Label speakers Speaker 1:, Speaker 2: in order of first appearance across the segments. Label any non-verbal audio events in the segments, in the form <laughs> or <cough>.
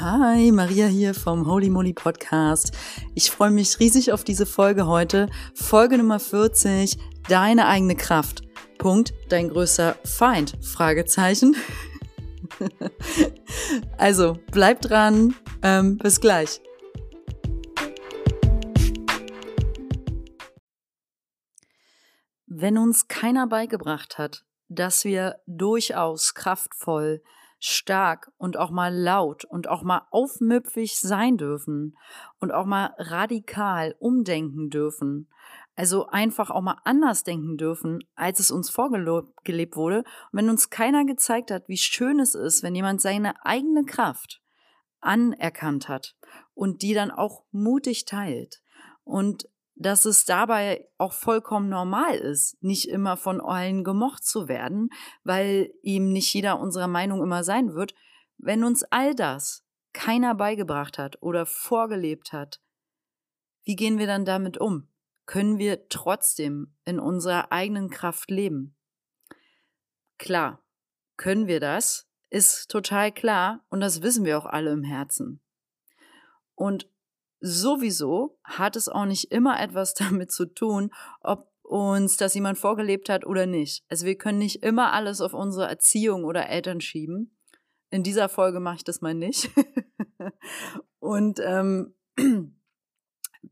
Speaker 1: Hi, Maria hier vom Holy Moly Podcast. Ich freue mich riesig auf diese Folge heute. Folge Nummer 40, deine eigene Kraft. Punkt, dein größter Feind? Fragezeichen. <laughs> also, bleib dran. Ähm, bis gleich. Wenn uns keiner beigebracht hat, dass wir durchaus kraftvoll, stark und auch mal laut und auch mal aufmüpfig sein dürfen und auch mal radikal umdenken dürfen. Also einfach auch mal anders denken dürfen, als es uns vorgelebt wurde. Und wenn uns keiner gezeigt hat, wie schön es ist, wenn jemand seine eigene Kraft anerkannt hat und die dann auch mutig teilt und dass es dabei auch vollkommen normal ist, nicht immer von allen gemocht zu werden, weil ihm nicht jeder unserer Meinung immer sein wird. Wenn uns all das keiner beigebracht hat oder vorgelebt hat, wie gehen wir dann damit um? Können wir trotzdem in unserer eigenen Kraft leben? Klar, können wir das, ist total klar und das wissen wir auch alle im Herzen. Und sowieso hat es auch nicht immer etwas <laughs> damit zu tun, ob uns das jemand vorgelebt hat oder nicht. Also wir können nicht immer alles auf unsere Erziehung oder Eltern schieben. In dieser Folge mache ich das mal nicht. <laughs> Und ähm, <clears throat>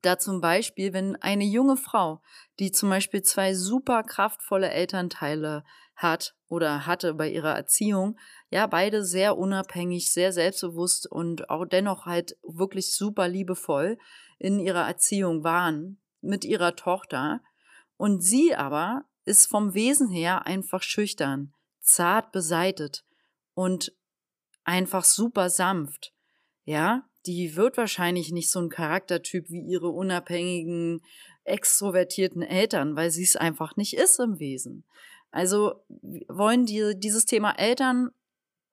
Speaker 1: da zum Beispiel, wenn eine junge Frau, die zum Beispiel zwei super kraftvolle Elternteile hat oder hatte bei ihrer Erziehung, ja, beide sehr unabhängig, sehr selbstbewusst und auch dennoch halt wirklich super liebevoll in ihrer Erziehung waren mit ihrer Tochter. Und sie aber ist vom Wesen her einfach schüchtern, zart beseitet und einfach super sanft. Ja, die wird wahrscheinlich nicht so ein Charaktertyp wie ihre unabhängigen, extrovertierten Eltern, weil sie es einfach nicht ist im Wesen. Also wollen die dieses Thema Eltern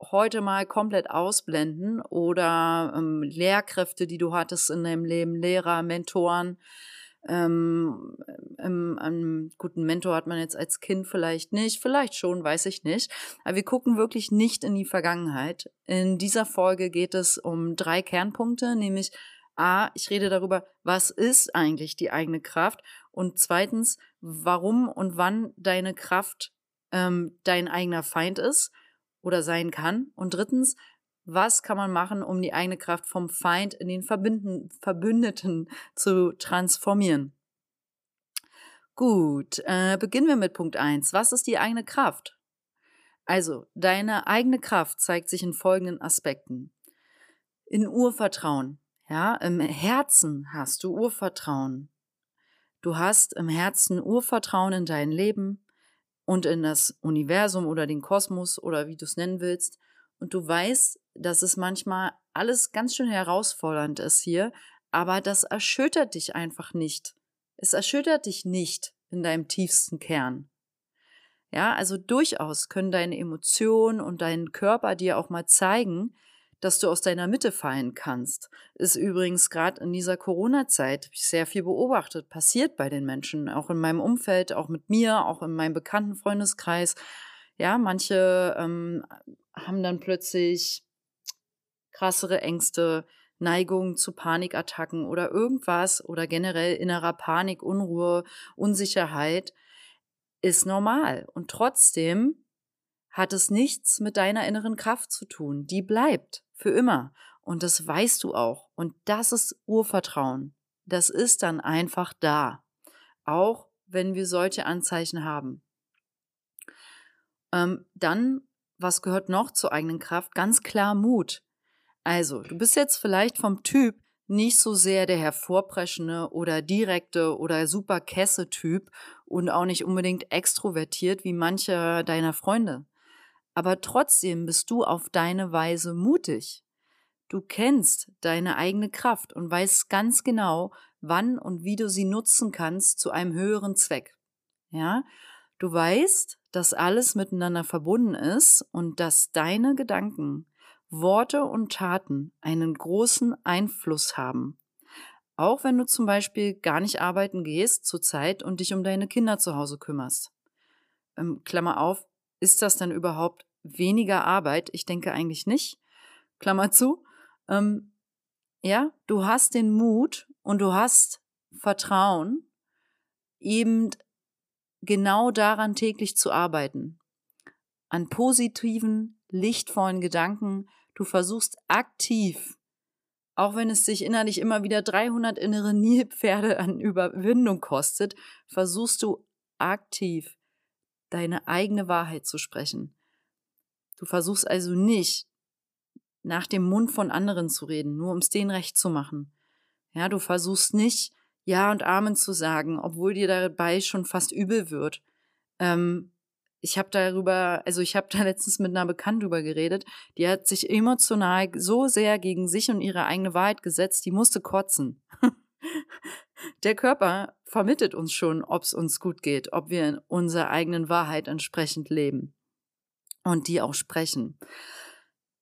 Speaker 1: heute mal komplett ausblenden oder ähm, Lehrkräfte, die du hattest in deinem Leben, Lehrer, Mentoren. Ähm, ähm, einen guten Mentor hat man jetzt als Kind vielleicht nicht, vielleicht schon, weiß ich nicht. Aber wir gucken wirklich nicht in die Vergangenheit. In dieser Folge geht es um drei Kernpunkte, nämlich A, ich rede darüber, was ist eigentlich die eigene Kraft und zweitens, warum und wann deine Kraft ähm, dein eigener Feind ist oder sein kann. Und drittens, was kann man machen, um die eigene Kraft vom Feind in den Verbündeten zu transformieren? Gut, äh, beginnen wir mit Punkt 1. Was ist die eigene Kraft? Also, deine eigene Kraft zeigt sich in folgenden Aspekten. In Urvertrauen. Ja, im Herzen hast du Urvertrauen. Du hast im Herzen Urvertrauen in dein Leben, und in das Universum oder den Kosmos oder wie du es nennen willst. Und du weißt, dass es manchmal alles ganz schön herausfordernd ist hier, aber das erschüttert dich einfach nicht. Es erschüttert dich nicht in deinem tiefsten Kern. Ja, also durchaus können deine Emotionen und dein Körper dir auch mal zeigen, dass du aus deiner Mitte fallen kannst. Ist übrigens gerade in dieser Corona-Zeit sehr viel beobachtet, passiert bei den Menschen, auch in meinem Umfeld, auch mit mir, auch in meinem bekannten Freundeskreis. Ja, manche ähm, haben dann plötzlich krassere Ängste, Neigung zu Panikattacken oder irgendwas oder generell innerer Panik, Unruhe, Unsicherheit ist normal. Und trotzdem hat es nichts mit deiner inneren Kraft zu tun. Die bleibt für immer. Und das weißt du auch. Und das ist Urvertrauen. Das ist dann einfach da. Auch wenn wir solche Anzeichen haben. Ähm, dann, was gehört noch zur eigenen Kraft? Ganz klar Mut. Also, du bist jetzt vielleicht vom Typ nicht so sehr der hervorpreschende oder direkte oder super Kesse-Typ und auch nicht unbedingt extrovertiert wie manche deiner Freunde aber trotzdem bist du auf deine Weise mutig. Du kennst deine eigene Kraft und weißt ganz genau, wann und wie du sie nutzen kannst zu einem höheren Zweck. Ja, du weißt, dass alles miteinander verbunden ist und dass deine Gedanken, Worte und Taten einen großen Einfluss haben. Auch wenn du zum Beispiel gar nicht arbeiten gehst zurzeit und dich um deine Kinder zu Hause kümmerst. Ähm, Klammer auf, ist das dann überhaupt weniger Arbeit? Ich denke eigentlich nicht. Klammer zu. Ähm, ja, du hast den Mut und du hast Vertrauen, eben genau daran täglich zu arbeiten. An positiven, lichtvollen Gedanken. Du versuchst aktiv, auch wenn es sich innerlich immer wieder 300 innere <laughs> Nilpferde an Überwindung kostet, versuchst du aktiv deine eigene Wahrheit zu sprechen. Du versuchst also nicht, nach dem Mund von anderen zu reden, nur um es denen recht zu machen. Ja, du versuchst nicht, Ja und Amen zu sagen, obwohl dir dabei schon fast übel wird. Ähm, ich habe darüber, also ich habe da <laughs> letztens mit einer Bekannten drüber geredet, die hat sich emotional so sehr gegen sich und ihre eigene Wahrheit gesetzt, die musste kotzen. <laughs> Der Körper vermittelt uns schon, ob es uns gut geht, ob wir in unserer eigenen Wahrheit entsprechend leben und die auch sprechen.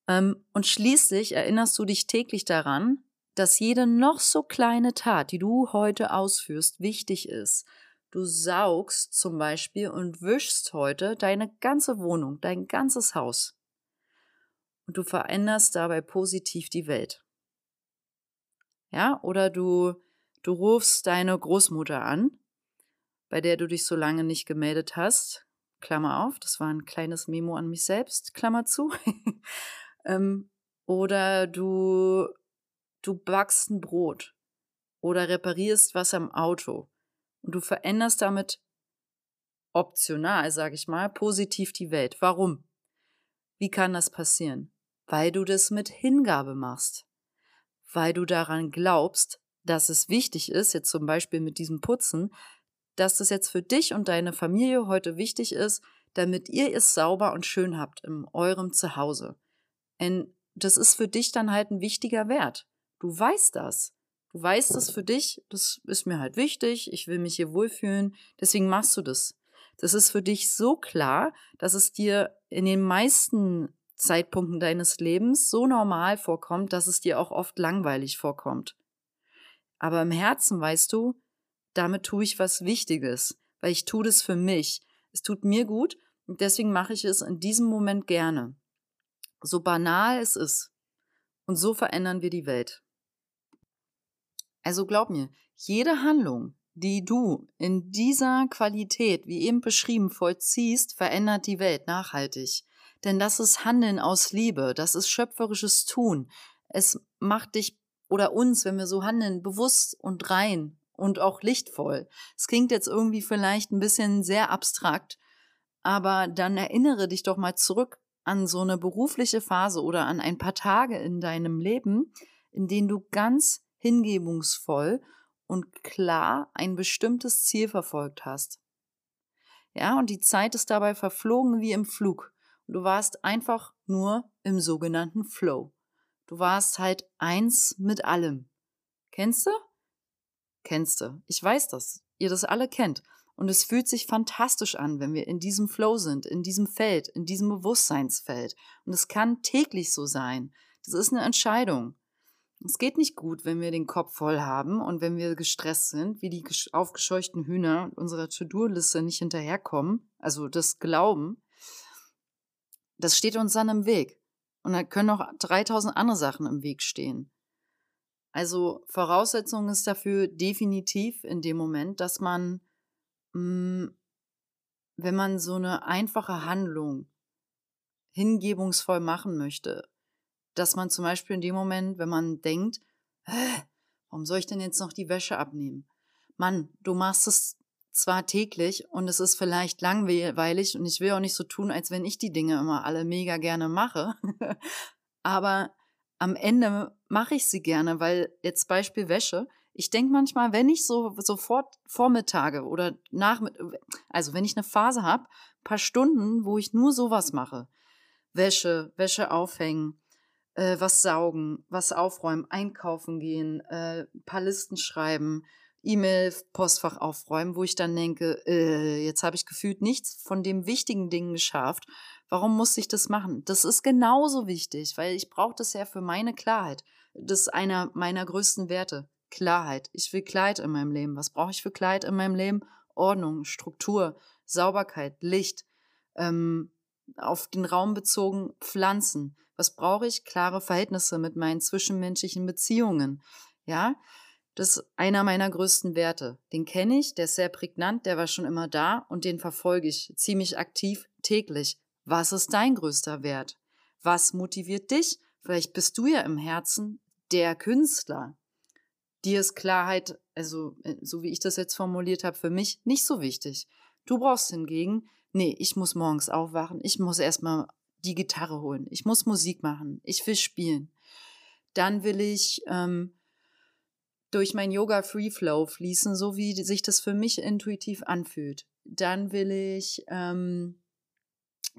Speaker 1: Ähm, und schließlich erinnerst du dich täglich daran, dass jede noch so kleine Tat, die du heute ausführst, wichtig ist. Du saugst zum Beispiel und wischst heute deine ganze Wohnung, dein ganzes Haus. Und du veränderst dabei positiv die Welt. Ja, oder du, du rufst deine Großmutter an, bei der du dich so lange nicht gemeldet hast. Klammer auf, das war ein kleines Memo an mich selbst, Klammer zu. <laughs> Ähm, oder du, du backst ein Brot oder reparierst was am Auto und du veränderst damit optional, sage ich mal, positiv die Welt. Warum? Wie kann das passieren? Weil du das mit Hingabe machst. Weil du daran glaubst, dass es wichtig ist, jetzt zum Beispiel mit diesem Putzen, dass das jetzt für dich und deine Familie heute wichtig ist, damit ihr es sauber und schön habt in eurem Zuhause. Und das ist für dich dann halt ein wichtiger Wert. Du weißt das. Du weißt das für dich, das ist mir halt wichtig, ich will mich hier wohlfühlen, deswegen machst du das. Das ist für dich so klar, dass es dir in den meisten Zeitpunkten deines Lebens so normal vorkommt, dass es dir auch oft langweilig vorkommt. Aber im Herzen weißt du, damit tue ich was Wichtiges, weil ich tue das für mich. Es tut mir gut und deswegen mache ich es in diesem Moment gerne so banal es ist. Und so verändern wir die Welt. Also glaub mir, jede Handlung, die du in dieser Qualität, wie eben beschrieben, vollziehst, verändert die Welt nachhaltig. Denn das ist Handeln aus Liebe, das ist schöpferisches Tun. Es macht dich oder uns, wenn wir so handeln, bewusst und rein und auch lichtvoll. Es klingt jetzt irgendwie vielleicht ein bisschen sehr abstrakt, aber dann erinnere dich doch mal zurück an so eine berufliche Phase oder an ein paar Tage in deinem Leben, in denen du ganz hingebungsvoll und klar ein bestimmtes Ziel verfolgt hast. Ja, und die Zeit ist dabei verflogen wie im Flug. Du warst einfach nur im sogenannten Flow. Du warst halt eins mit allem. Kennst du? Kennst du. Ich weiß das. Ihr das alle kennt. Und es fühlt sich fantastisch an, wenn wir in diesem Flow sind, in diesem Feld, in diesem Bewusstseinsfeld. Und es kann täglich so sein. Das ist eine Entscheidung. Es geht nicht gut, wenn wir den Kopf voll haben und wenn wir gestresst sind, wie die aufgescheuchten Hühner unserer To-Do-Liste nicht hinterherkommen, also das Glauben. Das steht uns dann im Weg. Und da können auch 3000 andere Sachen im Weg stehen. Also Voraussetzung ist dafür definitiv in dem Moment, dass man hm, wenn man so eine einfache Handlung hingebungsvoll machen möchte, dass man zum Beispiel in dem Moment, wenn man denkt, warum soll ich denn jetzt noch die Wäsche abnehmen? Mann, du machst es zwar täglich und es ist vielleicht langweilig und ich will auch nicht so tun, als wenn ich die Dinge immer alle mega gerne mache, <laughs> aber am Ende mache ich sie gerne, weil jetzt Beispiel Wäsche, ich denke manchmal, wenn ich so sofort Vormittage oder Nachmitt also wenn ich eine Phase habe, paar Stunden, wo ich nur sowas mache, Wäsche, Wäsche aufhängen, äh, was saugen, was aufräumen, einkaufen gehen, äh, paar Listen schreiben, E-Mail-Postfach aufräumen, wo ich dann denke, äh, jetzt habe ich gefühlt nichts von dem wichtigen Ding geschafft. Warum muss ich das machen? Das ist genauso wichtig, weil ich brauche das ja für meine Klarheit. Das ist einer meiner größten Werte. Klarheit. Ich will Kleid in meinem Leben. Was brauche ich für Kleid in meinem Leben? Ordnung, Struktur, Sauberkeit, Licht. Ähm, auf den Raum bezogen Pflanzen. Was brauche ich? Klare Verhältnisse mit meinen zwischenmenschlichen Beziehungen. Ja, das ist einer meiner größten Werte. Den kenne ich, der ist sehr prägnant, der war schon immer da und den verfolge ich ziemlich aktiv täglich. Was ist dein größter Wert? Was motiviert dich? Vielleicht bist du ja im Herzen der Künstler. Dir ist Klarheit, also äh, so wie ich das jetzt formuliert habe, für mich nicht so wichtig. Du brauchst hingegen, nee, ich muss morgens aufwachen, ich muss erstmal die Gitarre holen, ich muss Musik machen, ich will spielen. Dann will ich ähm, durch mein Yoga Free Flow fließen, so wie sich das für mich intuitiv anfühlt. Dann will ich ähm,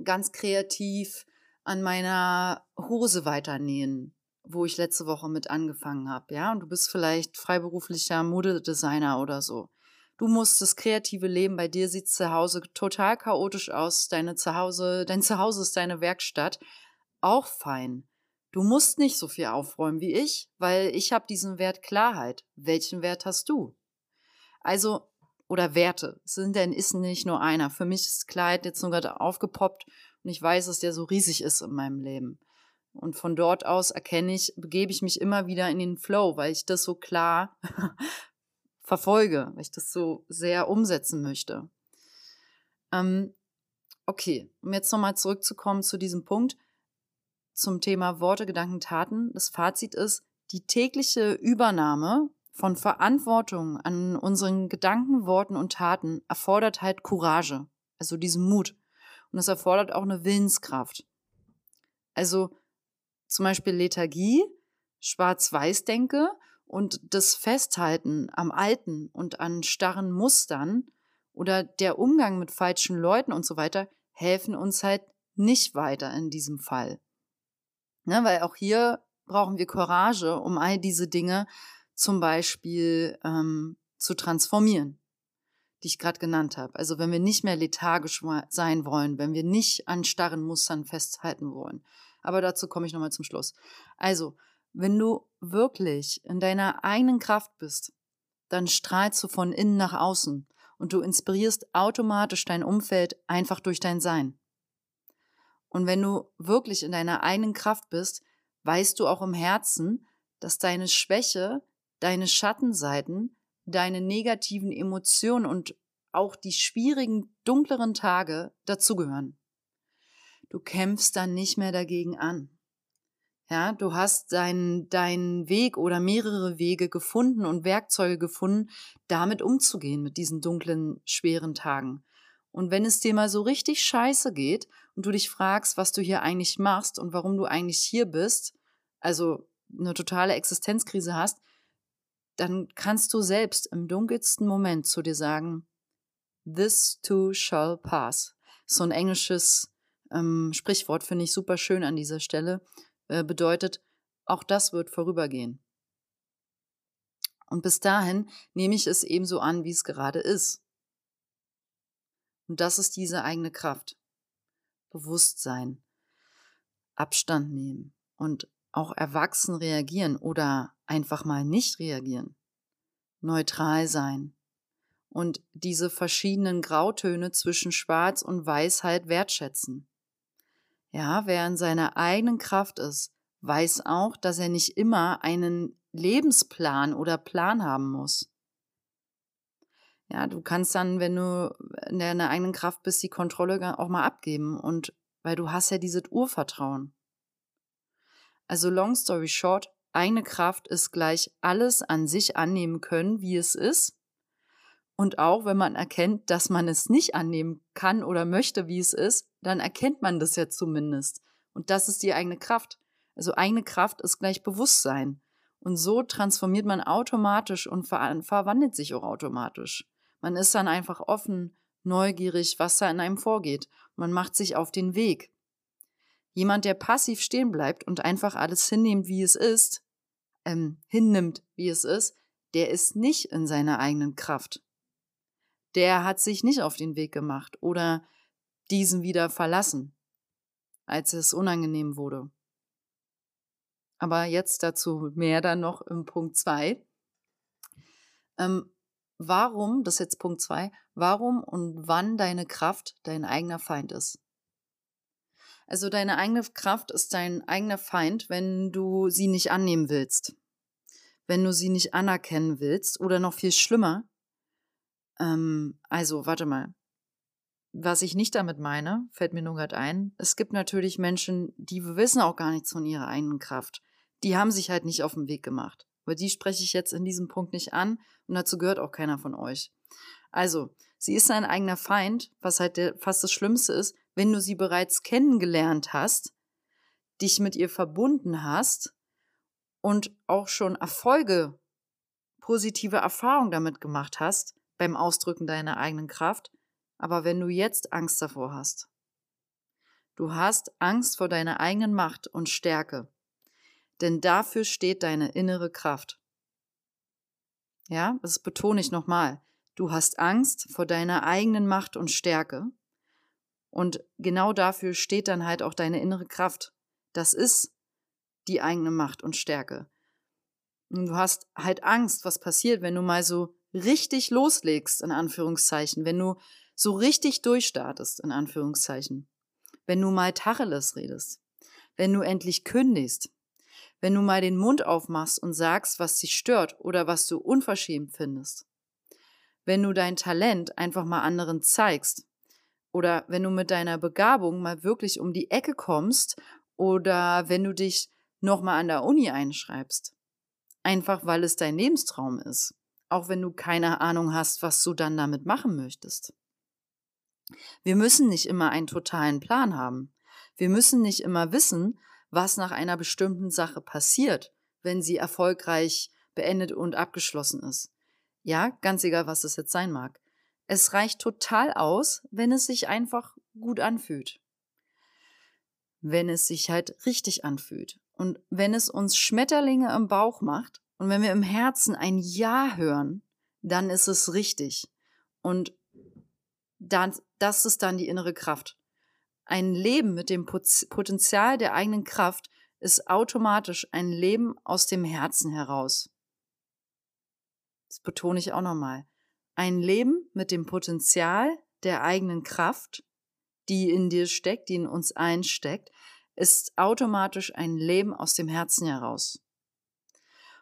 Speaker 1: ganz kreativ an meiner Hose weiternähen, wo ich letzte Woche mit angefangen habe, ja. Und du bist vielleicht freiberuflicher Modedesigner oder so. Du musst das kreative Leben, bei dir sieht zu Hause total chaotisch aus, deine Zuhause, dein Zuhause ist deine Werkstatt, auch fein. Du musst nicht so viel aufräumen wie ich, weil ich habe diesen Wert Klarheit. Welchen Wert hast du? Also, oder Werte, sind denn ist nicht nur einer. Für mich ist Klarheit jetzt nur gerade aufgepoppt und ich weiß, dass der so riesig ist in meinem Leben. Und von dort aus erkenne ich, begebe ich mich immer wieder in den Flow, weil ich das so klar <laughs> verfolge, weil ich das so sehr umsetzen möchte. Ähm, okay, um jetzt nochmal zurückzukommen zu diesem Punkt zum Thema Worte, Gedanken, Taten. Das Fazit ist, die tägliche Übernahme von Verantwortung an unseren Gedanken, Worten und Taten erfordert halt Courage, also diesen Mut. Und es erfordert auch eine Willenskraft. Also zum Beispiel Lethargie, Schwarz-Weiß-Denke und das Festhalten am Alten und an starren Mustern oder der Umgang mit falschen Leuten und so weiter helfen uns halt nicht weiter in diesem Fall. Ne, weil auch hier brauchen wir Courage, um all diese Dinge zum Beispiel ähm, zu transformieren, die ich gerade genannt habe. Also wenn wir nicht mehr lethargisch sein wollen, wenn wir nicht an starren Mustern festhalten wollen. Aber dazu komme ich nochmal zum Schluss. Also, wenn du wirklich in deiner eigenen Kraft bist, dann strahlst du von innen nach außen und du inspirierst automatisch dein Umfeld einfach durch dein Sein. Und wenn du wirklich in deiner eigenen Kraft bist, weißt du auch im Herzen, dass deine Schwäche, deine Schattenseiten, deine negativen Emotionen und auch die schwierigen, dunkleren Tage dazugehören. Du kämpfst dann nicht mehr dagegen an. Ja, du hast deinen, deinen Weg oder mehrere Wege gefunden und Werkzeuge gefunden, damit umzugehen mit diesen dunklen, schweren Tagen. Und wenn es dir mal so richtig scheiße geht und du dich fragst, was du hier eigentlich machst und warum du eigentlich hier bist, also eine totale Existenzkrise hast, dann kannst du selbst im dunkelsten Moment zu dir sagen, This too shall pass. So ein englisches ähm, Sprichwort finde ich super schön an dieser Stelle. Äh, bedeutet, auch das wird vorübergehen. Und bis dahin nehme ich es ebenso an, wie es gerade ist. Und das ist diese eigene Kraft. Bewusstsein, Abstand nehmen und auch erwachsen reagieren oder einfach mal nicht reagieren. Neutral sein und diese verschiedenen Grautöne zwischen Schwarz und Weißheit wertschätzen. Ja, wer in seiner eigenen Kraft ist, weiß auch, dass er nicht immer einen Lebensplan oder Plan haben muss. Ja, du kannst dann, wenn du in deiner eigenen Kraft bist, die Kontrolle auch mal abgeben und weil du hast ja dieses Urvertrauen. Also long story short, eigene Kraft ist gleich alles an sich annehmen können, wie es ist. Und auch wenn man erkennt, dass man es nicht annehmen kann oder möchte, wie es ist, dann erkennt man das ja zumindest. Und das ist die eigene Kraft. Also eigene Kraft ist gleich Bewusstsein. Und so transformiert man automatisch und ver verwandelt sich auch automatisch. Man ist dann einfach offen, neugierig, was da in einem vorgeht. Man macht sich auf den Weg. Jemand, der passiv stehen bleibt und einfach alles hinnimmt, wie es ist, ähm, hinnimmt, wie es ist, der ist nicht in seiner eigenen Kraft. Der hat sich nicht auf den Weg gemacht oder diesen wieder verlassen, als es unangenehm wurde. Aber jetzt dazu mehr dann noch im Punkt zwei. Ähm, warum, das ist jetzt Punkt zwei, warum und wann deine Kraft dein eigener Feind ist. Also deine eigene Kraft ist dein eigener Feind, wenn du sie nicht annehmen willst. Wenn du sie nicht anerkennen willst oder noch viel schlimmer. Ähm, also, warte mal. Was ich nicht damit meine, fällt mir nur gerade ein. Es gibt natürlich Menschen, die wissen auch gar nichts von ihrer eigenen Kraft. Die haben sich halt nicht auf den Weg gemacht. Aber die spreche ich jetzt in diesem Punkt nicht an und dazu gehört auch keiner von euch. Also, sie ist dein eigener Feind, was halt der, fast das Schlimmste ist, wenn du sie bereits kennengelernt hast, dich mit ihr verbunden hast und auch schon Erfolge, positive Erfahrungen damit gemacht hast beim Ausdrücken deiner eigenen Kraft, aber wenn du jetzt Angst davor hast. Du hast Angst vor deiner eigenen Macht und Stärke, denn dafür steht deine innere Kraft. Ja, das betone ich nochmal. Du hast Angst vor deiner eigenen Macht und Stärke, und genau dafür steht dann halt auch deine innere Kraft. Das ist die eigene Macht und Stärke. Und du hast halt Angst, was passiert, wenn du mal so richtig loslegst, in Anführungszeichen, wenn du so richtig durchstartest, in Anführungszeichen, wenn du mal Tacheles redest, wenn du endlich kündigst, wenn du mal den Mund aufmachst und sagst, was dich stört oder was du unverschämt findest, wenn du dein Talent einfach mal anderen zeigst, oder wenn du mit deiner Begabung mal wirklich um die Ecke kommst oder wenn du dich nochmal an der Uni einschreibst. Einfach weil es dein Lebenstraum ist. Auch wenn du keine Ahnung hast, was du dann damit machen möchtest. Wir müssen nicht immer einen totalen Plan haben. Wir müssen nicht immer wissen, was nach einer bestimmten Sache passiert, wenn sie erfolgreich beendet und abgeschlossen ist. Ja, ganz egal, was es jetzt sein mag. Es reicht total aus, wenn es sich einfach gut anfühlt. Wenn es sich halt richtig anfühlt. Und wenn es uns Schmetterlinge im Bauch macht und wenn wir im Herzen ein Ja hören, dann ist es richtig. Und dann, das ist dann die innere Kraft. Ein Leben mit dem Potenzial der eigenen Kraft ist automatisch ein Leben aus dem Herzen heraus. Das betone ich auch nochmal. Ein Leben mit dem Potenzial der eigenen Kraft, die in dir steckt, die in uns einsteckt, ist automatisch ein Leben aus dem Herzen heraus.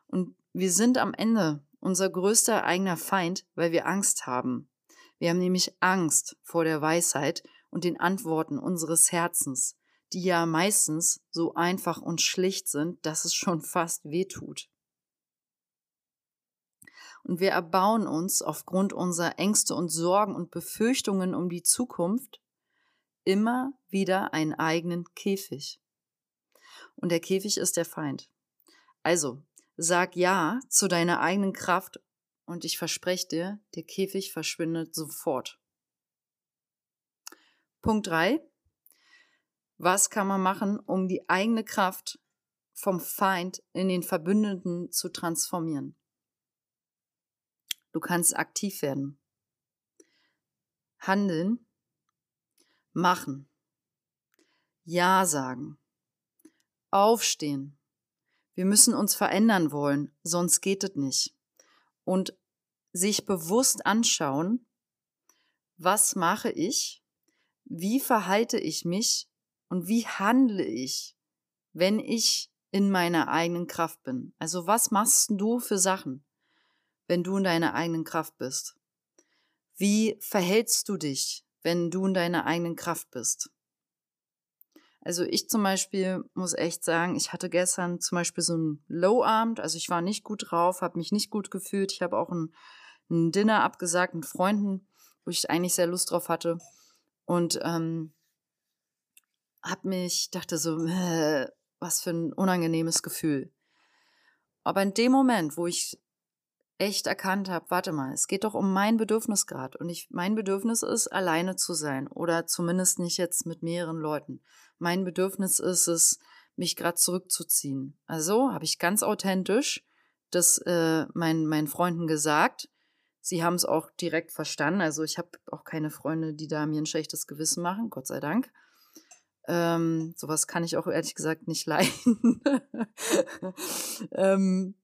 Speaker 1: Und wir sind am Ende unser größter eigener Feind, weil wir Angst haben. Wir haben nämlich Angst vor der Weisheit und den Antworten unseres Herzens, die ja meistens so einfach und schlicht sind, dass es schon fast weh tut. Und wir erbauen uns aufgrund unserer Ängste und Sorgen und Befürchtungen um die Zukunft immer wieder einen eigenen Käfig. Und der Käfig ist der Feind. Also, sag Ja zu deiner eigenen Kraft und ich verspreche dir, der Käfig verschwindet sofort. Punkt drei: Was kann man machen, um die eigene Kraft vom Feind in den Verbündeten zu transformieren? Du kannst aktiv werden. Handeln. Machen. Ja sagen. Aufstehen. Wir müssen uns verändern wollen, sonst geht es nicht. Und sich bewusst anschauen, was mache ich, wie verhalte ich mich und wie handle ich, wenn ich in meiner eigenen Kraft bin. Also was machst du für Sachen? wenn du in deiner eigenen Kraft bist? Wie verhältst du dich, wenn du in deiner eigenen Kraft bist? Also ich zum Beispiel muss echt sagen, ich hatte gestern zum Beispiel so ein Low-Abend, also ich war nicht gut drauf, habe mich nicht gut gefühlt. Ich habe auch ein, ein, Dinner abgesagt mit Freunden, wo ich eigentlich sehr Lust drauf hatte. Und ähm, habe mich, dachte so, äh, was für ein unangenehmes Gefühl. Aber in dem Moment, wo ich echt erkannt habe, warte mal, es geht doch um mein Bedürfnis gerade. Und ich, mein Bedürfnis ist, alleine zu sein oder zumindest nicht jetzt mit mehreren Leuten. Mein Bedürfnis ist es, mich gerade zurückzuziehen. Also habe ich ganz authentisch das äh, meinen, meinen Freunden gesagt. Sie haben es auch direkt verstanden. Also ich habe auch keine Freunde, die da mir ein schlechtes Gewissen machen, Gott sei Dank. Ähm, sowas kann ich auch ehrlich gesagt nicht <laughs> leiden. ähm,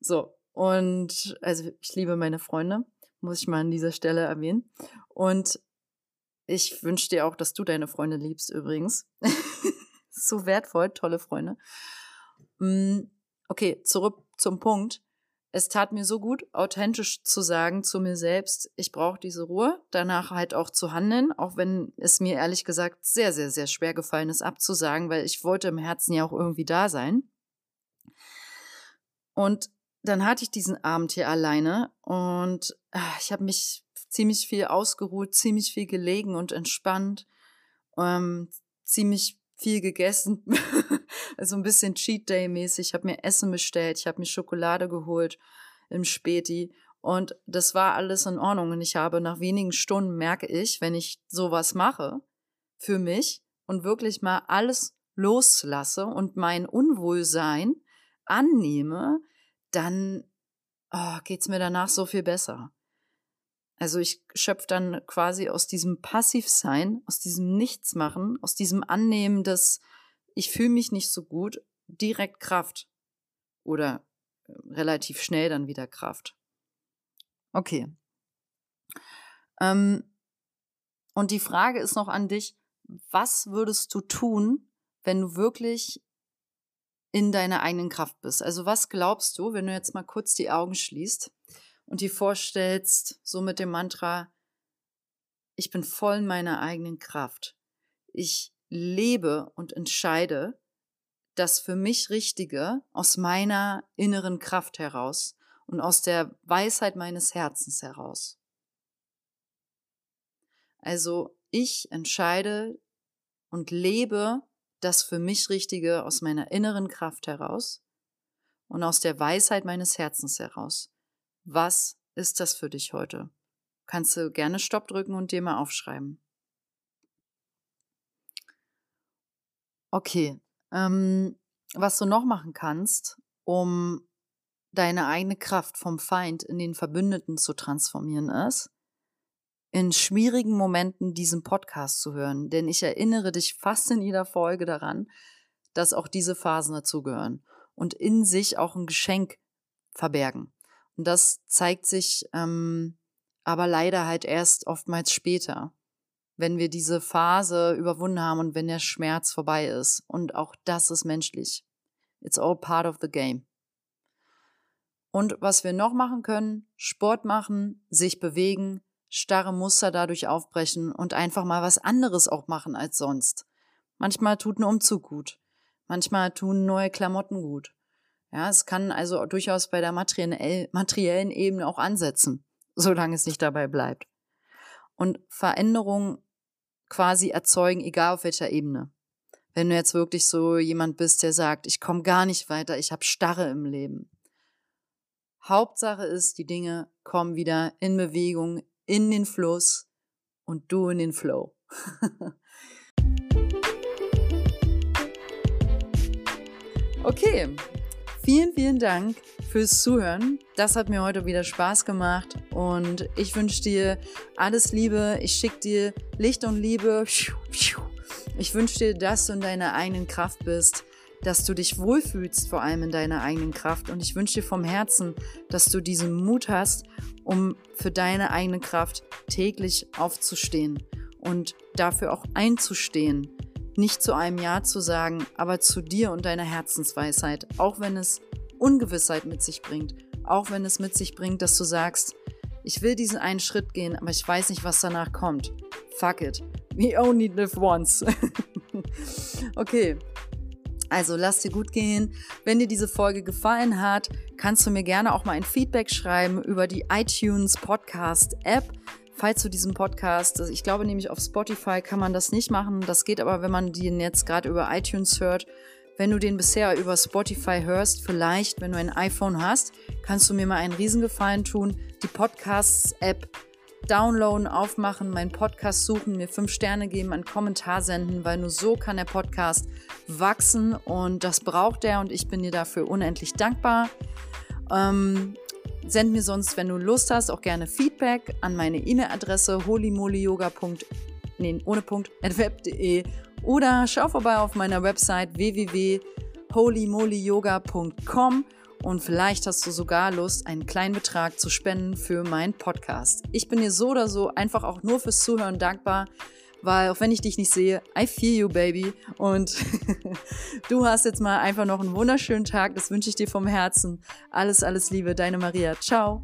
Speaker 1: so, und also ich liebe meine Freunde, muss ich mal an dieser Stelle erwähnen. Und Ich wünsche dir auch, dass du deine Freunde liebst, übrigens. <laughs> so wertvoll, tolle Freunde. Mm, okay, zurück zum Punkt. Es tat mir so gut, authentisch zu sagen zu mir selbst, ich brauche diese Ruhe, danach halt auch zu handeln, auch wenn es mir ehrlich gesagt sehr, sehr, sehr schwer gefallen ist abzusagen, weil ich wollte im Herzen ja auch irgendwie da sein. Und dann hatte ich diesen Abend hier alleine und ach, ich habe mich ziemlich viel ausgeruht, ziemlich viel gelegen und entspannt, ähm, ziemlich viel gegessen, <laughs> also ein bisschen Cheat Day mäßig. Ich habe mir Essen bestellt, ich habe mir Schokolade geholt im Späti und das war alles in Ordnung. Und ich habe nach wenigen Stunden merke ich, wenn ich sowas mache für mich und wirklich mal alles loslasse und mein Unwohlsein annehme, dann oh, es mir danach so viel besser. Also ich schöpfe dann quasi aus diesem Passivsein, aus diesem Nichtsmachen, aus diesem Annehmen, dass ich fühle mich nicht so gut, direkt Kraft. Oder äh, relativ schnell dann wieder Kraft. Okay. Ähm, und die Frage ist noch an dich, was würdest du tun, wenn du wirklich in deiner eigenen Kraft bist? Also was glaubst du, wenn du jetzt mal kurz die Augen schließt und dir vorstellst, so mit dem Mantra, ich bin voll in meiner eigenen Kraft. Ich lebe und entscheide das für mich Richtige aus meiner inneren Kraft heraus und aus der Weisheit meines Herzens heraus. Also ich entscheide und lebe das für mich Richtige aus meiner inneren Kraft heraus und aus der Weisheit meines Herzens heraus. Was ist das für dich heute? Kannst du gerne Stopp drücken und dir mal aufschreiben. Okay, ähm, was du noch machen kannst, um deine eigene Kraft vom Feind in den Verbündeten zu transformieren, ist, in schwierigen Momenten diesen Podcast zu hören. Denn ich erinnere dich fast in jeder Folge daran, dass auch diese Phasen dazugehören und in sich auch ein Geschenk verbergen. Und das zeigt sich ähm, aber leider halt erst oftmals später, wenn wir diese Phase überwunden haben und wenn der Schmerz vorbei ist. Und auch das ist menschlich. It's all part of the game. Und was wir noch machen können, Sport machen, sich bewegen, starre Muster dadurch aufbrechen und einfach mal was anderes auch machen als sonst. Manchmal tut ein Umzug gut. Manchmal tun neue Klamotten gut. Ja, es kann also durchaus bei der materiellen Ebene auch ansetzen, solange es nicht dabei bleibt. Und Veränderungen quasi erzeugen, egal auf welcher Ebene. Wenn du jetzt wirklich so jemand bist, der sagt, ich komme gar nicht weiter, ich habe Starre im Leben. Hauptsache ist, die Dinge kommen wieder in Bewegung, in den Fluss und du in den Flow. <laughs> okay, vielen, vielen Dank fürs Zuhören. Das hat mir heute wieder Spaß gemacht und ich wünsche dir alles Liebe. Ich schicke dir Licht und Liebe. Ich wünsche dir, dass du in deiner eigenen Kraft bist, dass du dich wohlfühlst, vor allem in deiner eigenen Kraft. Und ich wünsche dir vom Herzen, dass du diesen Mut hast um für deine eigene Kraft täglich aufzustehen und dafür auch einzustehen. Nicht zu einem Ja zu sagen, aber zu dir und deiner Herzensweisheit, auch wenn es Ungewissheit mit sich bringt, auch wenn es mit sich bringt, dass du sagst, ich will diesen einen Schritt gehen, aber ich weiß nicht, was danach kommt. Fuck it. We only live once. <laughs> okay, also lass dir gut gehen. Wenn dir diese Folge gefallen hat, kannst du mir gerne auch mal ein Feedback schreiben über die iTunes Podcast App. Falls du diesen Podcast, ich glaube nämlich auf Spotify kann man das nicht machen. Das geht aber, wenn man den jetzt gerade über iTunes hört. Wenn du den bisher über Spotify hörst, vielleicht, wenn du ein iPhone hast, kannst du mir mal einen Riesengefallen tun, die Podcasts-App downloaden, aufmachen, meinen Podcast suchen, mir fünf Sterne geben, einen Kommentar senden, weil nur so kann der Podcast wachsen und das braucht er und ich bin dir dafür unendlich dankbar. Ähm, send mir sonst, wenn du Lust hast, auch gerne Feedback an meine E-Mail-Adresse holymolyoga. Nee, ohne Punkt, web.de oder schau vorbei auf meiner Website www.holymolyyoga.com Und vielleicht hast du sogar Lust, einen kleinen Betrag zu spenden für meinen Podcast. Ich bin dir so oder so einfach auch nur fürs Zuhören dankbar, weil auch wenn ich dich nicht sehe, I feel you, baby. Und <laughs> du hast jetzt mal einfach noch einen wunderschönen Tag. Das wünsche ich dir vom Herzen. Alles, alles Liebe, deine Maria. Ciao.